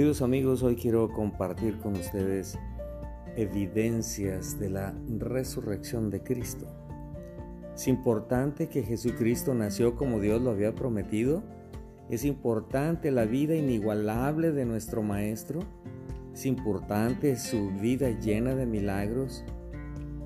Queridos amigos, hoy quiero compartir con ustedes evidencias de la resurrección de Cristo. Es importante que Jesucristo nació como Dios lo había prometido. Es importante la vida inigualable de nuestro Maestro. Es importante su vida llena de milagros.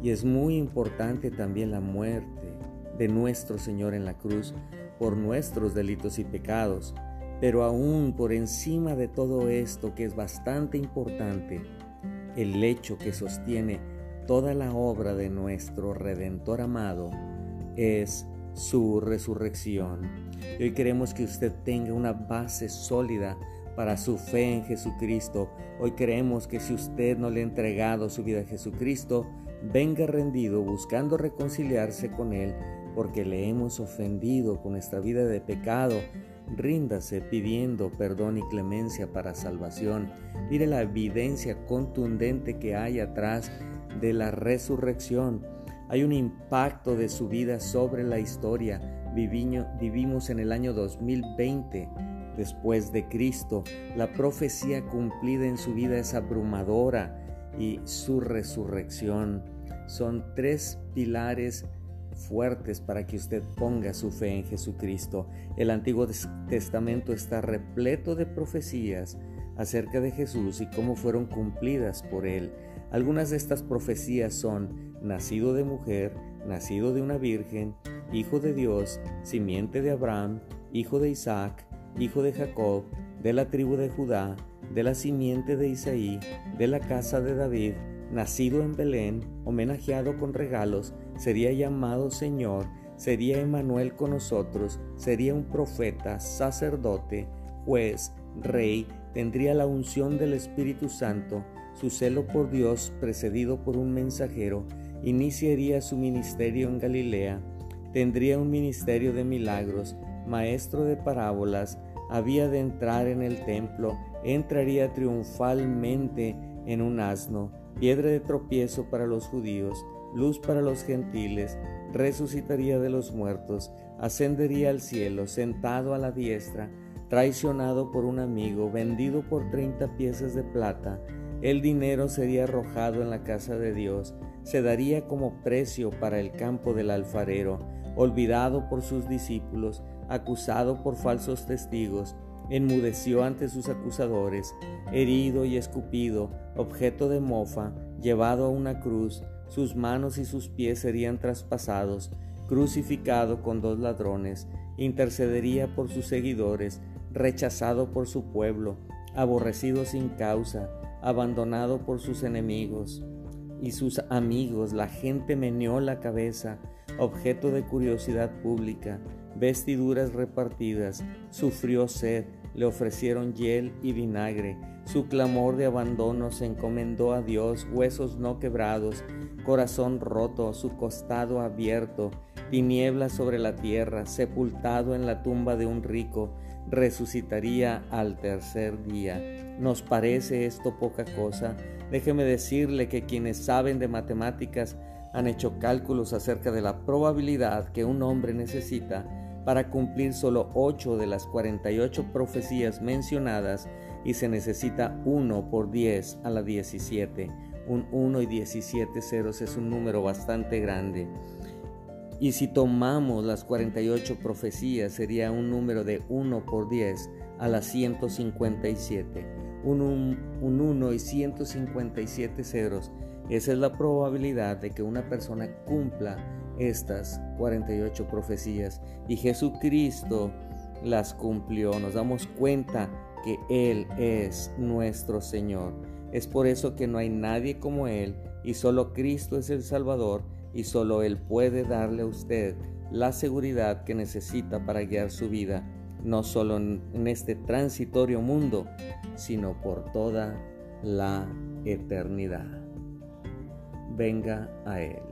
Y es muy importante también la muerte de nuestro Señor en la cruz por nuestros delitos y pecados pero aún por encima de todo esto, que es bastante importante, el hecho que sostiene toda la obra de nuestro Redentor amado es su resurrección. Hoy queremos que usted tenga una base sólida para su fe en Jesucristo. Hoy creemos que si usted no le ha entregado su vida a Jesucristo, venga rendido buscando reconciliarse con Él porque le hemos ofendido con esta vida de pecado Ríndase pidiendo perdón y clemencia para salvación. Mire la evidencia contundente que hay atrás de la resurrección. Hay un impacto de su vida sobre la historia. Vivimos en el año 2020 después de Cristo. La profecía cumplida en su vida es abrumadora y su resurrección. Son tres pilares fuertes para que usted ponga su fe en Jesucristo. El Antiguo Testamento está repleto de profecías acerca de Jesús y cómo fueron cumplidas por él. Algunas de estas profecías son nacido de mujer, nacido de una virgen, hijo de Dios, simiente de Abraham, hijo de Isaac, hijo de Jacob, de la tribu de Judá, de la simiente de Isaí, de la casa de David, nacido en Belén, homenajeado con regalos, sería llamado Señor, sería Emanuel con nosotros, sería un profeta, sacerdote, juez, rey, tendría la unción del Espíritu Santo, su celo por Dios precedido por un mensajero, iniciaría su ministerio en Galilea, tendría un ministerio de milagros, maestro de parábolas, había de entrar en el templo, entraría triunfalmente en un asno, piedra de tropiezo para los judíos, luz para los gentiles, resucitaría de los muertos, ascendería al cielo, sentado a la diestra, traicionado por un amigo, vendido por treinta piezas de plata, el dinero sería arrojado en la casa de Dios, se daría como precio para el campo del alfarero, olvidado por sus discípulos, acusado por falsos testigos, enmudeció ante sus acusadores, herido y escupido, objeto de mofa, llevado a una cruz, sus manos y sus pies serían traspasados, crucificado con dos ladrones, intercedería por sus seguidores, rechazado por su pueblo, aborrecido sin causa, abandonado por sus enemigos y sus amigos, la gente meneó la cabeza, objeto de curiosidad pública, vestiduras repartidas, sufrió sed, le ofrecieron hiel y vinagre, su clamor de abandono se encomendó a Dios, huesos no quebrados, corazón roto, su costado abierto, tinieblas sobre la tierra, sepultado en la tumba de un rico, resucitaría al tercer día. ¿Nos parece esto poca cosa? Déjeme decirle que quienes saben de matemáticas han hecho cálculos acerca de la probabilidad que un hombre necesita para cumplir solo 8 de las 48 profecías mencionadas y se necesita 1 por 10 a la 17. Un 1 y 17 ceros es un número bastante grande. Y si tomamos las 48 profecías sería un número de 1 por 10 a la 157. Un, un 1 y 157 ceros. Esa es la probabilidad de que una persona cumpla estas 48 profecías y Jesucristo las cumplió. Nos damos cuenta que Él es nuestro Señor. Es por eso que no hay nadie como Él y solo Cristo es el Salvador y solo Él puede darle a usted la seguridad que necesita para guiar su vida, no solo en este transitorio mundo, sino por toda la eternidad. Venga a Él.